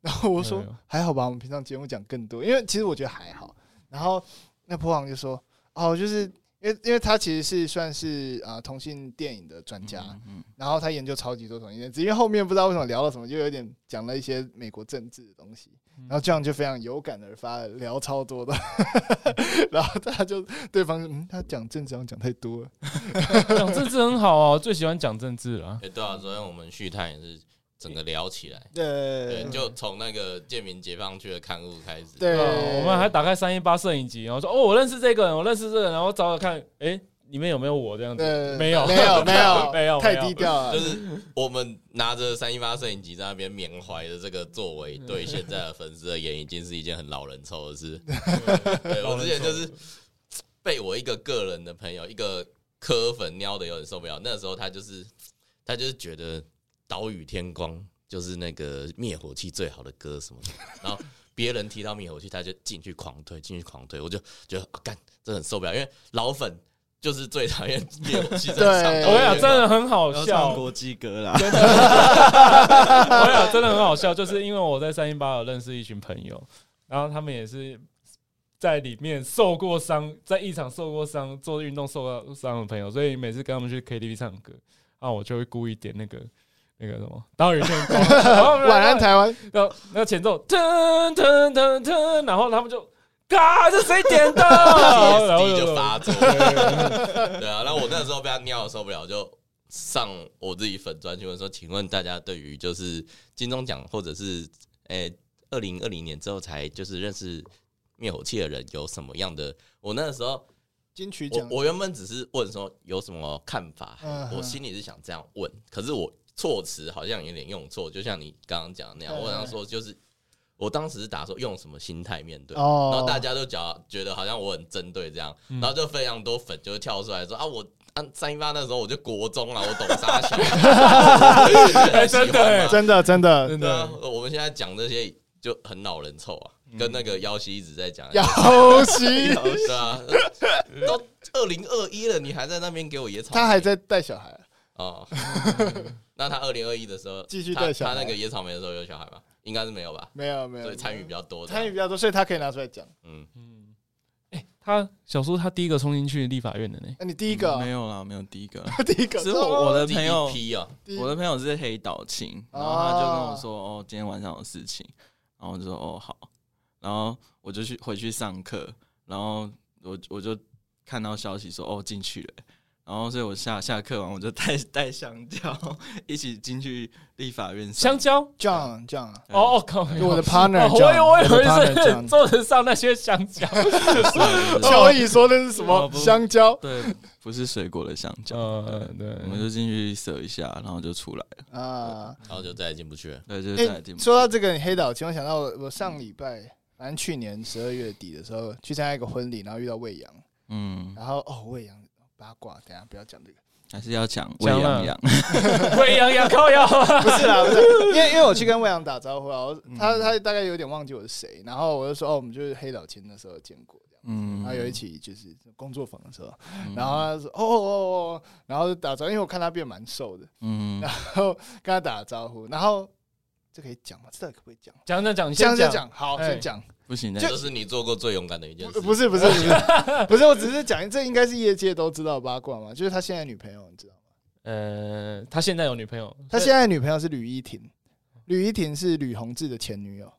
然后我说还好吧，我们平常节目讲更多，因为其实我觉得还好。然后那波昂就说，哦，就是。因为因为他其实是算是啊同性电影的专家，嗯然后他研究超级多同性恋，只因为后面不知道为什么聊了什么，就有点讲了一些美国政治的东西，然后这样就非常有感而发，聊超多的，然后他就对方嗯，他讲政治好像讲太多了，讲政治很好哦，最喜欢讲政治了。对啊，昨天我们续探也是。整个聊起来，对，就从那个建民解放区的刊物开始。对，我们还打开三一八摄影集，然后说：“哦，我认识这个人，我认识这个人。”然后找找看，哎，里面有没有我这样子？没有，没有，没有，没有，太低调了。就是我们拿着三一八摄影集在那边缅怀的这个作为，对现在的粉丝而言，已经是一件很老人臭的事。对，我之前就是被我一个个人的朋友，一个柯粉撩的有点受不了。那时候他就是他就是觉得。岛屿天光就是那个灭火器最好的歌什么的，然后别人提到灭火器，他就进去狂推，进去狂推，我就觉得干，这、哦、很受不了，因为老粉就是最讨厌灭火器。对，我跟你讲，真的很好笑，国际歌啦。我跟你讲，真的很好笑，就是因为我在三一八有认识一群朋友，然后他们也是在里面受过伤，在一场受过伤做运动受过伤的朋友，所以每次跟他们去 KTV 唱歌，啊我就会故意点那个。那个什么，岛屿天光，晚安台湾，然后那个前奏，噔噔噔噔，然后他们就，嘎，这谁点的？然后就发作。对啊，然后我那时候被他尿受不了，就上我自己粉专去问说，请问大家对于就是金钟奖或者是诶二零二零年之后才就是认识灭火器的人有什么样的？我那个时候金曲奖，我原本只是问说有什么看法，我心里是想这样问，可是我。措辞好像有点用错，就像你刚刚讲的那样。我想说，就是我当时是打说用什么心态面对，然后大家都讲觉得好像我很针对这样，然后就非常多粉就跳出来说啊，我啊三一八那时候我就国中了，我懂啥小，真的真的真的。真的。我们现在讲这些就很老人臭啊，跟那个妖西一直在讲妖西，对啊，都二零二一了，你还在那边给我野草，他还在带小孩。哦。那他二零二一的时候，继续带小孩。他那个野草莓的时候有小孩吗？应该是没有吧。没有没有，所以参与比较多，参与比较多，所以他可以拿出来讲。嗯嗯。哎，他小叔他第一个冲进去立法院的呢？那你第一个没有啦？没有第一个，第一个是我的朋友批啊。我的朋友是黑岛青，然后他就跟我说：“哦，今天晚上有事情。”然后我就说：“哦好。”然后我就去回去上课，然后我我就看到消息说：“哦进去了。”然后所以我下下课完我就带带香蕉一起进去立法院上。香蕉，John John，哦哦靠，我的 partner，我以为我以为是桌子上那些香蕉。乔伊说的是什么香蕉？对，不是水果的香蕉。嗯，对，我们就进去射一下，然后就出来了。啊，然后就再也进不去了。对，就再也进不去。说到这个黑岛，请我想到我我上礼拜，反正去年十二月底的时候去参加一个婚礼，然后遇到魏阳，嗯，然后哦魏阳八卦，等下不要讲这个。还是要讲魏洋洋，魏洋洋靠腰，不是啦，不是，因为因为我去跟魏洋打招呼啊，他他大概有点忘记我是谁，然后我就说哦，我们就是黑老前的时候见过这样，嗯，然后有一起就是工作坊的时候，然后他说哦哦哦，然后就打招呼，因为我看他变蛮瘦的，嗯，然后跟他打招呼，然后这可以讲吗？这可不可以讲？讲讲讲，先讲，好，先讲。不行，这是你做过最勇敢的一件事。不是不是不是 不是，我只是讲，这应该是业界都知道八卦嘛，就是他现在女朋友，你知道吗？呃，他现在有女朋友，他现在的女朋友是吕依婷，吕依婷是吕宏志的前女友。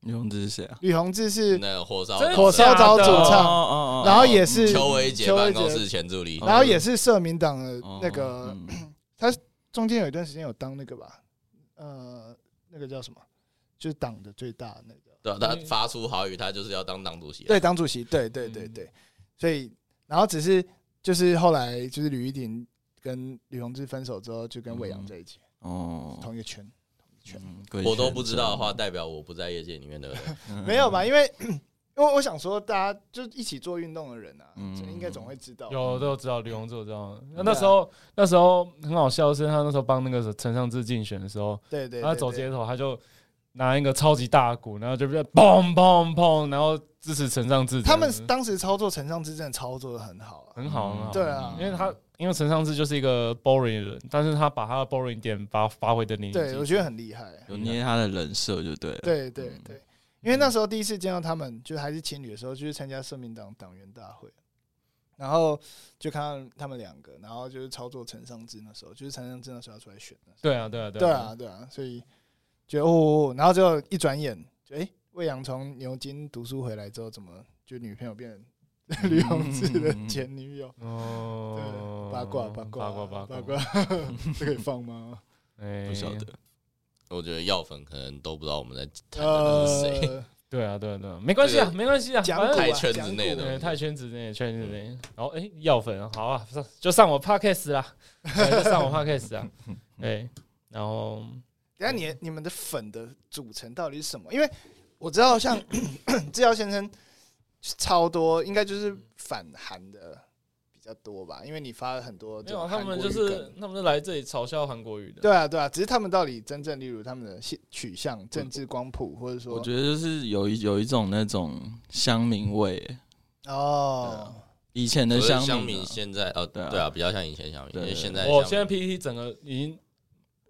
吕宏志是谁啊？吕宏志是那个火烧火烧岛主唱，然后也是邱维杰办公室前助理，然后也是社民党的那个，他中间有一段时间有当那个吧，呃，那个叫什么？就是党的最大那个。对，他发出豪语，他就是要当党主席。对，党主席，对对对对。所以，然后只是就是后来就是吕玉婷跟吕宏志分手之后，就跟魏阳在一起。哦，同一个圈，同一个圈。我都不知道的话，代表我不在业界里面的。没有吧？因为因为我想说，大家就一起做运动的人啊，应该总会知道。有都知道李宏志，我知道。那那时候那时候很好笑是，他那时候帮那个陈尚志竞选的时候，对对，他走街头他就。拿一个超级大鼓，然后就比较砰砰砰，然后支持陈尚志。他们当时操作陈尚志真的操作的很好，很好，很好。对啊，因为他因为陈尚志就是一个 boring 的人，但是他把他的 boring 点发发挥的淋漓尽致。对，我觉得很厉害，有捏他的人设就对了。对对对，因为那时候第一次见到他们，就还是情侣的时候，就是参加社民党党员大会，然后就看到他们两个，然后就是操作陈尚志那时候，就是陈尚志那时候要出来选的。对啊，对啊，对啊，对啊，所以。就哦，然后就一转眼，就哎，魏阳从牛津读书回来之后，怎么就女朋友变成 吕弘志的前女友？哦，八卦八卦八卦八卦，这可以放吗？哎，不晓得。我觉得药粉可能都不知道我们在谈的是谁。对啊，对啊，对啊，没关系啊，没关系啊，反正太圈子内的，太圈子内，圈子内。然后哎，药粉好啊，就上我 podcast 啦，就上我 podcast 啊，对，然后。等下你你们的粉的组成到底是什么？因为我知道像 制药先生超多，应该就是反韩的比较多吧？因为你发了很多，没有他们就是他们是来这里嘲笑韩国语的。对啊，对啊，只是他们到底真正例如他们的取向、政治光谱，或者说，我觉得就是有一有一种那种乡民味哦。以前的乡民，现在哦，对啊，比较像以前乡民，因为现在我现在 PPT 整个已经。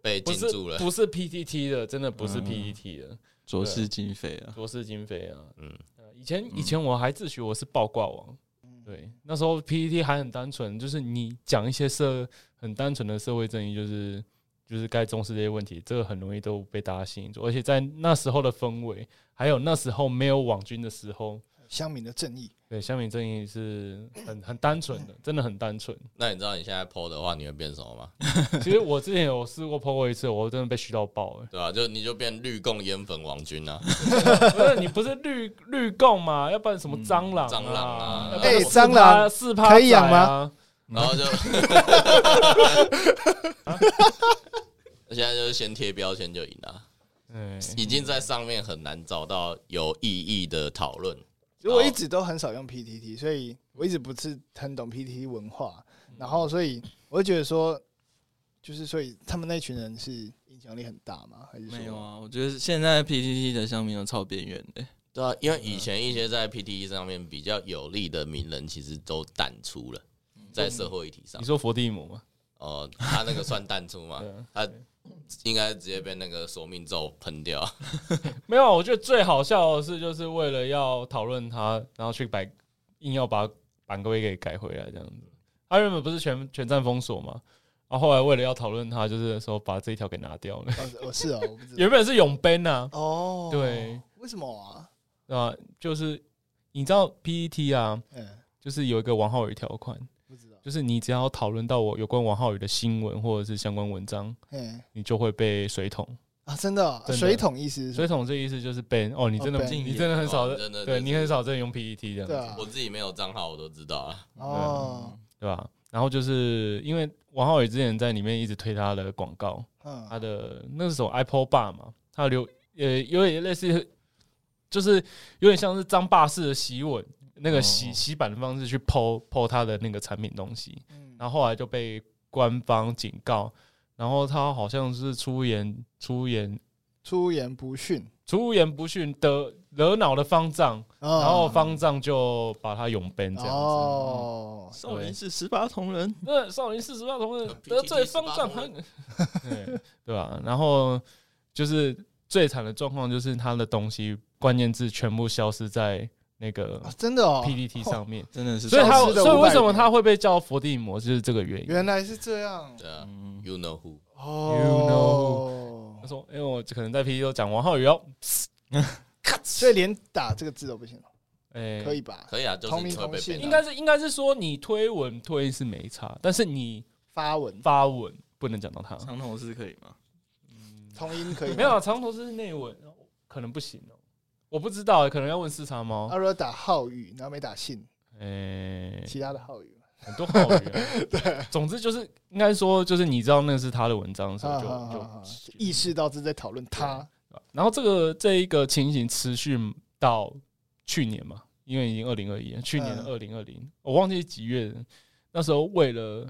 被禁住了，不是 PTT 的，真的不是 PTT 的，卓氏经费啊，卓氏经费啊，嗯，以前以前我还自诩我是爆挂王，对，那时候 PTT 还很单纯，就是你讲一些社很单纯的社会正义，就是就是该重视这些问题，这个很容易都被大家吸引住，而且在那时候的氛围，还有那时候没有网军的时候。乡民的正义，对，乡民正义是很很单纯的，真的很单纯。那你知道你现在 PO 的话，你会变什么吗？其实我之前有试过 PO 过一次，我真的被嘘到爆了。对啊，就你就变绿共烟粉王军啊！不是你不是绿绿共嘛？要不然什么蟑螂？蟑螂啊！哎，蟑螂四趴可以养吗？然后就，现在就是先贴标签就赢了。嗯，已经在上面很难找到有意义的讨论。因为我一直都很少用 PTT，所以我一直不是很懂 PTT 文化。然后，所以我就觉得说，就是所以他们那群人是影响力很大吗？还是没有啊？我觉得现在 PTT 的乡民都超边缘的。对啊，因为以前一些在 PTT 上面比较有利的名人，其实都淡出了，在社会议题上。你说佛地魔吗？哦，他那个算淡出吗？他。应该直接被那个索命咒喷掉。没有，我觉得最好笑的是，就是为了要讨论他，然后去把，硬要把版规给改回来这样子。他原本不是全全站封锁嘛，然后后来为了要讨论他，就是说把这一条给拿掉了。哦，是啊，原本是永 ban 呐。哦，对，为什么啊？啊，就是你知道 PET 啊，嗯，就是有一个王浩宇条款。就是你只要讨论到我有关王浩宇的新闻或者是相关文章，哎你就会被水桶。啊，真的哦，真的。水桶意思是水桶这意思就是 ban 哦，你真的、哦，ban。你真的很少哦真的对就是你很少真的用 PPT 这样子，对啊。我自己没有账号，我都知道啊。哦，对吧？然后就是因为王浩宇之前在里面一直推他的广告，嗯。他的那是什么 Apple Bar 嘛，他留呃有点类似，就是有点像是张霸式的洗碗那个洗哦洗版的方式去 PO PO 他的那个产品东西，嗯然后后来就被官方警告，然后他好像是出言出言出言不逊，出言不逊的惹恼了方丈，然然后方丈就把他永 ban 这样子。哦，少林寺十八铜人，那少林寺十八铜人呃得罪方丈 对对吧？然后就是最惨的状况，就是他的东西关键字全部消失在那个啊真的哦。PPT 上面，真的是所以他消失的500所以为什么他会被叫伏地魔，就是这个原因。原来是这样。对啊嗯，You know who？哦。他，说：“因为我可能在 PPT 都讲王浩宇哦，所以连打这个字都不行，哎，可以吧？可以啊，就是同名同姓应该是应该是说你推文推是没差，但是你发文。发文不能讲到他。长头是可以吗？同音可以没有啊，长头是内文，可能不行哦，我不知道，可能要问四叉猫他。如果打浩宇，然后没打信，哎，其他的浩宇，很多浩宇啊。对，总之就是应该说，就是你知道那是他的文章的时候，就就意识到是在讨论他，然后这个这一个情形持续到去年嘛，因为已经二零二一，去年的二零二零，我忘记几月了。那时候为了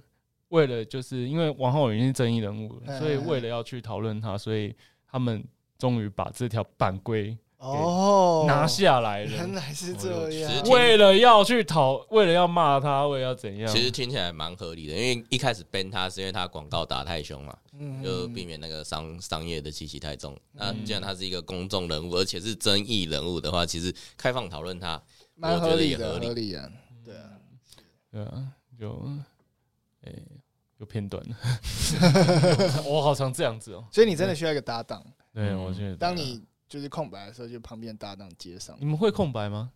为了就是因为王浩宇已经是争议人物所以为了要去讨论他，所以他们终于把这条版规哦，拿下来了。原来是这样，为了要去讨，为了要骂他，为了要怎样？其实听起来蛮合理的，因为一开始 ban 他是因为他广告打太凶嘛，嗯。就避免那个商商业的气息太重。那嗯。既然他是一个公众人物，而且是争议人物的话，其实开放讨论他，蛮合理的，我觉得也合理。合理啊，对啊，对啊，就诶、有片段。了，我好常这样子哦、所以你真的需要一个搭档，对，嗯我觉得。当你就是空白的时候，就旁边搭档接上。你，们会空白吗？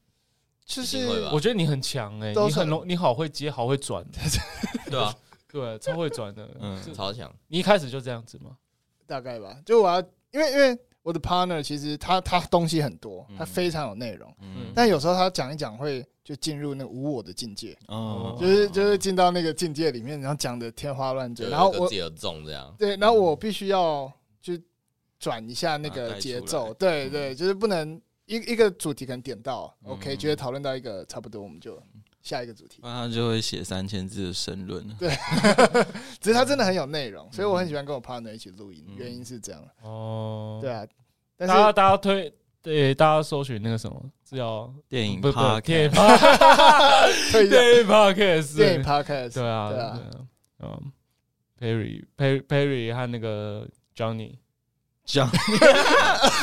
就是我觉得你很强哎、都是你很容，你好会接，好会转，对啊，对，超会转的。嗯超强。你一开始就这样子吗？大概吧，就我要，因为因为我的 partner 其实他他东西很多，他嗯非常有内容，嗯，但有时候他讲一讲会就进入那个无我的境界，哦，就是就是进到那个境界里面，然后讲的天花乱坠，然后我一个自己的重这样，对，然后我必须要就转一下那把个节奏，对嗯。对，就是不能一一个主题可能点到嗯，OK，觉得讨论到一个差不多，我们就下一个主题。不。然他就会写三千字的申论。对。只是他真的很有内容，所以我很喜欢跟我 partner 一起录音，嗯。原因是这样，哦，对啊。但大家大家推，对，大家搜寻那个什么，是要电影不是不是 Podcast 电影 Podcast，电影 Podcast，电影 podcast，对啊，对对啊。啊，嗯，Perry Perry Perry 和那个 Johnny 讲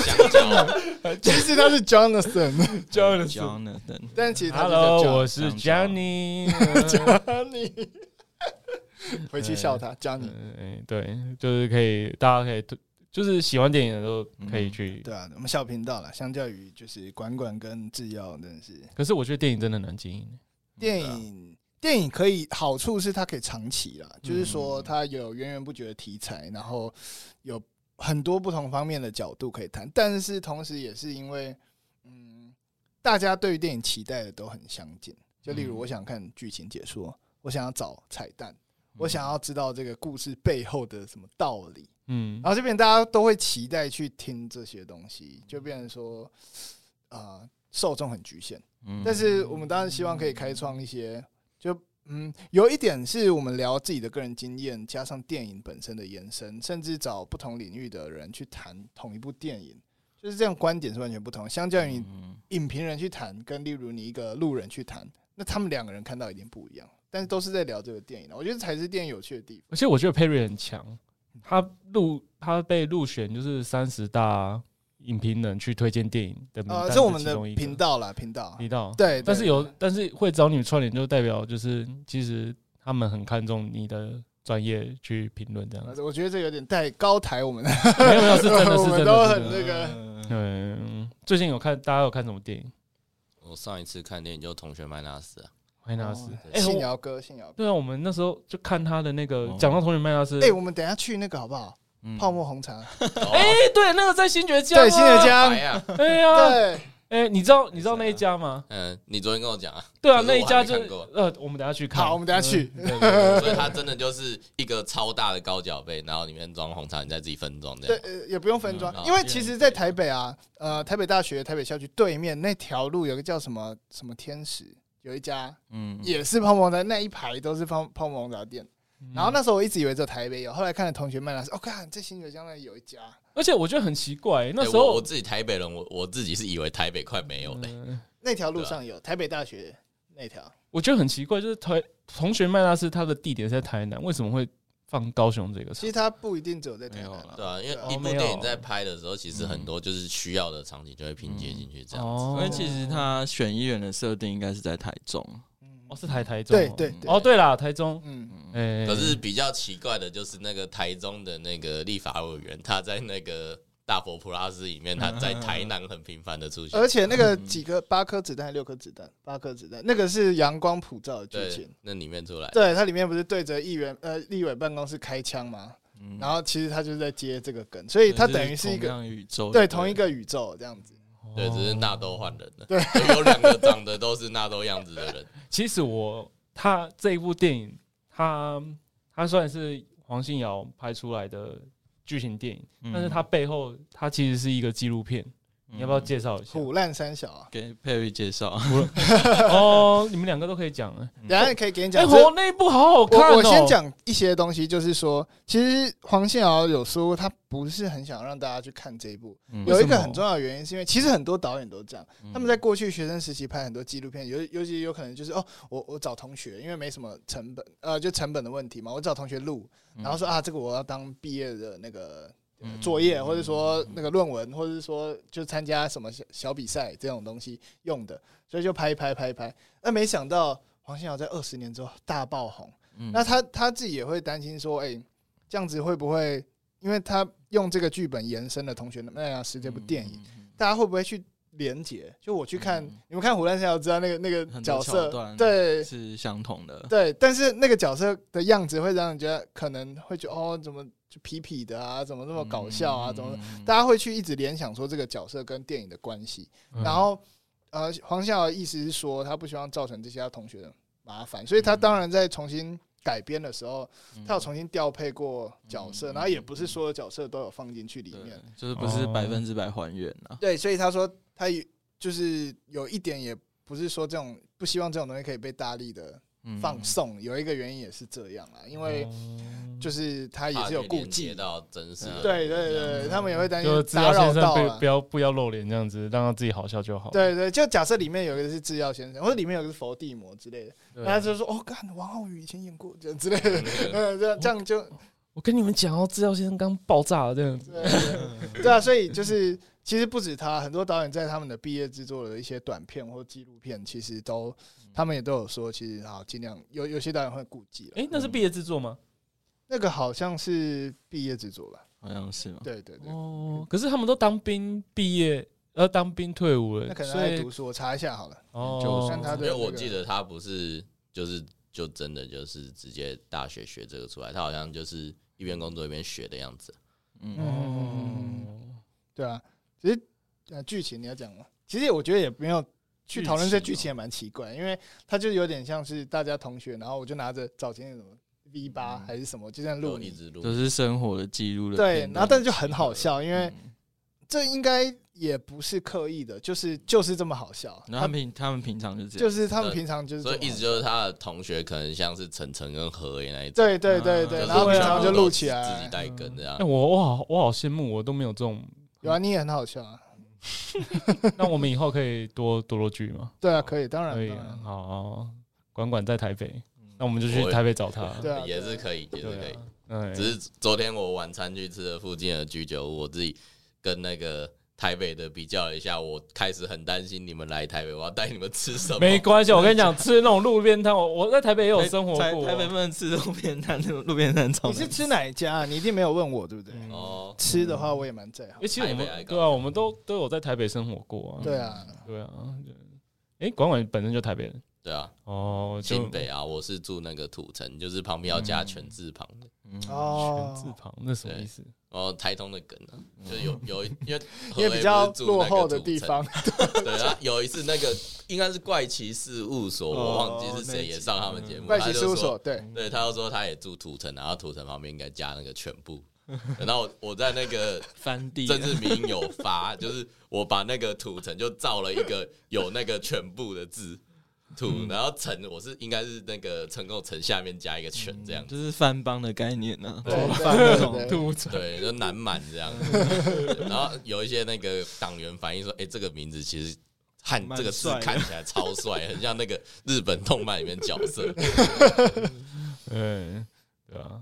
香蕉 其实他是 Jonathan，Johnny，Jonathan，但其实他 Hello，我是 Johnny。Johnny，回去笑他 Johnny。哎，对，就是可以，大家可以推，就是喜欢电影的都可以去。对啊，我们小频道了，相较于就是管管跟制药，真的是可是我觉得电影真的难经营。电影。电影可以好处是它可以长期啦，就是嗯说它有源源不绝的题材，然后有很多不同方面的角度可以谈。但是同时也是因为，嗯，大家对于电影期待的都很相近。就例如，我想看剧情解说，我想要找彩蛋，我想要知道这个故事背后的什么道理。嗯然后这边大家都会期待去听这些东西，就变成说，呃，受众很局限。嗯但是我们当然希望可以开创一些，就嗯，有一点是我们聊自己的个人经验，加上电影本身的延伸，甚至找不同领域的人去谈同一部电影，就是这样观点是完全不同。相较于影评人去谈，跟例如你一个路人去谈，那他们两个人看到一定不一样，但是都是在聊这个电影。我觉得才是电影有趣的地方。而且我觉得 Perry 很强，他入他被入选就是三十大影评人去推荐电影的名呃，单是我们的频道啦，频道。频道。对，但是有但是会找你串联，就代表就是其实他们很看重你的专业去评论这样。子我觉得这有点太高抬我们了。没有没有是真的是真的是真的。都很那个嗯嗯，最近有看大家有看什么电影？我上一次看电影就《同学麦纳斯》啊，麦纳斯信尧哥，信尧哥。对啊，我们那时候就看他的那个哦讲到同学麦纳斯，哎，我们等一下去那个好不好？嗯。泡沫红茶，哎，哎，对，那个在新觉江啊，对，新觉江白，呀，哎呀，对，哎，你知道你知道那一家吗？嗯，你昨天跟我讲啊，对啊，那一家就呃，我们等下去看，好我们等下去。所以它真的就是一个超大的高脚杯，然后里面装红茶，你再自己分装这对，样。呃，也不用分装嗯，因为其实，在台北啊，呃，台北大学台北校区对面那条路有个叫什么什么天使，有一家嗯，也是泡沫红茶，那一排都是泡泡沫红茶店。嗯。然后那时候我一直以为只有台北有，后来看了同学麦纳斯，哦，看这新觉江那里有一家，而且我觉得很奇怪，那欸时候我我自己台北人，我我自己是以为台北快没有嘞。嗯。那条路上有台北大学那条，我觉得很奇怪，就是台同学麦拉斯他的地点在台南，为什么会放高雄这个？其实他不一定只有在台南啊，对啊，因为一部电影在拍的时候，其实很多就是需要的场景就会拼接进去这样子。哦。因为其实他选议员的设定应该是在台中，嗯哦是台台中哦，对对对哦对啦，台中，嗯，哎，可是比较奇怪的就是那个台中的那个立法委员，他在那个大佛普拉斯里面，他在台南很频繁的出现。而且那个几个八颗子弹还是六颗子弹，八颗子弹，那个是阳光普照的剧情。，那里面出来，对，它里面不是对着议员呃立委办公室开枪吗？嗯然后其实他就是在接这个梗，所以他等于是一个宇宙，对同一个宇宙这样子。对，只是纳豆换人了。对，有两个长得都是纳豆样子的人。其实我他这一部电影，他他虽然是黄信尧拍出来的剧情电影，嗯但是他背后他其实是一个纪录片，你要不要介绍一下？虎烂三小啊，给佩瑞介绍？哦，你们两个都可以讲啊。等一下可以给你哎，讲。我那一部好好看哦。我我先讲一些东西，就是说，其实黄信尧有说他不是很想让大家去看这一部，嗯有一个很重要的原因是因为其实很多导演都这样，嗯他们在过去学生时期拍很多纪录片，尤尤其有可能就是哦，我我找同学，因为没什么成本，呃，就成本的问题嘛，我找同学录，嗯然后说啊，这个我要当毕业的那个作业，或者说那个论文，或者是说就参加什么小小比赛这种东西用的，所以就拍一拍拍一拍。那没想到黄信尧在二十年之后大爆红，嗯。那他他自己也会担心说，哎，这样子会不会？因为他用这个剧本延伸了《同学那样是》这部电影，嗯大家会不会去连结？就我去看，嗯。你们看《虎烂三小》知道那个那个角色，对。是相同的，对，但是那个角色的样子会让人觉得可能会觉得哦，怎么就痞痞的啊，怎么那么搞笑啊，怎么？大家会去一直联想说这个角色跟电影的关系。嗯然后呃，黄孝的意思是说，他不希望造成这些同学的麻烦，所以他当然在重新改编的时候，他有重新调配过角色，嗯然后也不是所有角色都有放进去里面。就是不是哦百分之百还原啊。对，所以他说他也就是有一点，也不是说这种不希望这种东西可以被大力的嗯放送，有一个原因也是这样啦，因为哦就是他也是有顾忌。到真实的。对对对，他们也会担心打扰到啊不。要不要露脸这样子，让他自己好笑就好。对对，就假设里面有一个是制药先生，或者里面有一个是伏地魔之类的，他就说哦，干王浩宇以前演过这样之类的，嗯，这样这样就我跟你们讲哦，制药先生刚爆炸了这样子。对啊，所以就是其实不止他，很多导演在他们的毕业制作的一些短片或纪录片，其实都他们也都有说，其实好尽量有有些导演会顾忌了。哎，那是毕业制作吗？那个好像是毕业制作吧？好像是嘛。对对对，哦，可是他们都当兵毕业，呃，当兵退伍了，那可能在读书，我查一下好了。哦，看他的因为我记得他不是就是就真的就是直接大学学这个出来，他好像就是一边工作一边学的样子。嗯，哦，对啊，其实呃剧情你要讲吗？其实我觉得也没有去讨论这剧剧情也蛮奇怪，因为它就有点像是大家同学，然后我就拿着早前什么 V 八嗯还是什么，就这样录你。就一直录，都是生活的记录的对，然后但是就很好笑，因为嗯这应该也不是刻意的，就是就是这么好笑。然后他们平他们平常就这样，就是他们平常就是这所以么好笑，意思就是他的同学可能像是晨晨跟何爷那一种，对对对对，啊然后平常就录起来自己。带梗这哎，样。我我好我好羡慕，我都没有这种。有啊，你也很好笑啊。那我们以后可以多多多聚吗？对啊，可以，当然可以好好，管管在台北，那我们就去台北找他。对啊也是可以，也是可以对啊。，嗯，只是昨天我晚餐去吃了附近的居酒屋，我自己跟那个台北的比较了一下，我开始很担心你们来台北，我要带你们吃什么？没关系，我跟你讲，吃那种路边摊，我我在台北也有生活过。台台北不能吃路边摊，路边摊超你是吃哪一家啊？你一定没有问我，对不对？嗯哦，吃的话，我也蛮在行因为。其实我台北来搞们对啊，我们都都有在台北生活过啊。对啊，对啊，对。哎，管管本身就台北人，对啊，哦，就新北啊，我是住那个土城，就是旁边要加全字旁的。嗯，哦全字旁那什么意思？哦，台东的梗啊，就有有因为 因为比较落后的地方，对啊，有一次那个应该是怪奇事务所，哦我忘记是谁也上他们节目，怪奇他就说事务所，对，对，他就说他也住土城，然后土城旁边应该加那个全部。然后我在那个 翻地政治名有发，就是我把那个土城就造了一个有那个全部的字土，然后城我是应该是那个成功城下面加一个犬这样子，就是番邦的概念呢、啊，对 头对翻那种对就南满这样。然后有一些那个党员反映说，哎，这个名字其实汉这个字看起来超帅，很像那个日本动漫里面角色。对。对啊，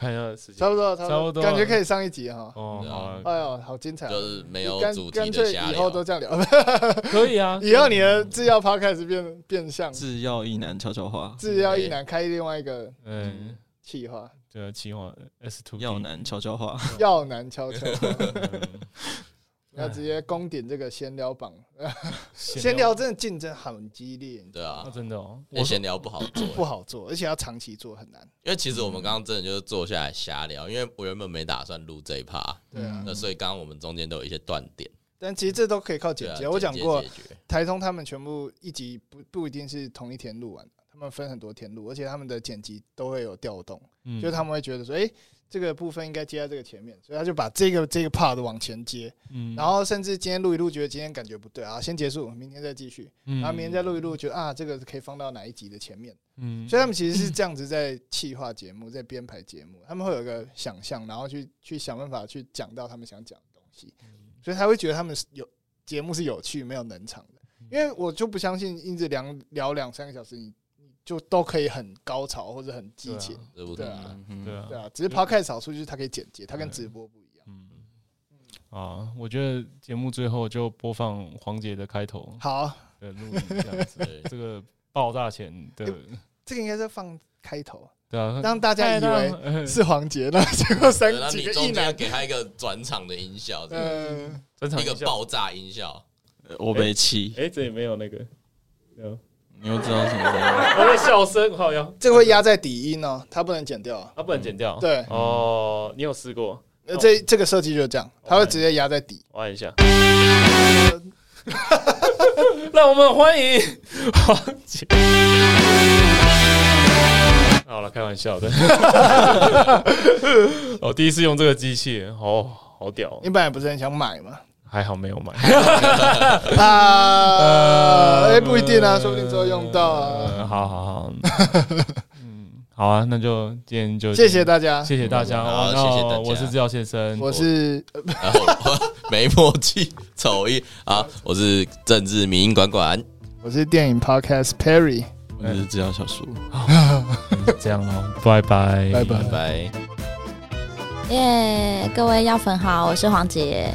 看一下时间。差不多，差不多。感觉可以上一集哈。哦，哎呦，好精彩哦！就是没有干主题的干脆瞎聊。以后都。这样聊，可以啊，以后你的制药趴开始变变相，制药一男悄悄话，制药一男开另外一个嗯，企划，对啊，企划 S two 药男悄悄话，药男悄悄 要直接攻顶这个闲聊榜。闲闲聊真的竞争很激烈，对啊啊，，真的哦，因为闲聊不好做，不好做，而且要长期做很难。因为其实我们刚刚真的就是坐下来瞎聊，因为我原本没打算录这一趴，对啊，那所以刚刚我们中间都有一些断点。但其实这都可以靠剪接。对啊，我讲过台通他们全部一集不不一定是同一天录完的，他们分很多天录，而且他们的剪辑都会有调动，嗯就是他们会觉得说，哎，这个部分应该接在这个前面，所以他就把这个这个 part 往前接，嗯。然后甚至今天录一录，觉得今天感觉不对啊，先结束，明天再继续，嗯。然后明天再录一录，觉得啊，这个可以放到哪一集的前面，嗯。所以他们其实是这样子在企划节目，在编排节目，他们会有一个想象，然后去去想办法去讲到他们想讲的东西，所以他会觉得他们是有节目是有趣，没有冷场的。因为我就不相信一直聊聊两三个小时，你你就都可以很高潮或者很激情，这不啊。嗯对啊。对啊，只是 podcast 好处就是它可以剪接，它跟直播不一样。嗯。啊，我觉得节目最后就播放黄杰的开头。好，的录音这样子，对。这个爆炸前的这个应该是放开头，对啊，让大家以为为 是黄杰，那结果三几个一男，给他一个转场的音效，嗯，一个整场音效。爆炸音效。我被气，哎，这里没有那个，没有你又知道什么 声音？我的笑声好像这个会压在底音哦，它不能剪掉。啊，不能剪掉，对，哦，你有试过？那，这这个设计就是这样，它会直接压在底。我按一下，让我们欢迎黄杰。好了，开玩笑的。我 第一次用这个机器，哦，好屌你，本来不是很想买吗？还好没有买。啊，哎，不一定啊，说不定之后用到啊。呃，好好好，嗯，好啊，那就今天就谢谢大家，谢谢大家，好哦谢谢大家我是制药先生，我是 没默契，丑一啊！我是政治民音管管，我是电影 podcast Perry，我是制药小叔。这样哦，拜拜，拜拜拜拜。耶各位药粉好，我是黄杰。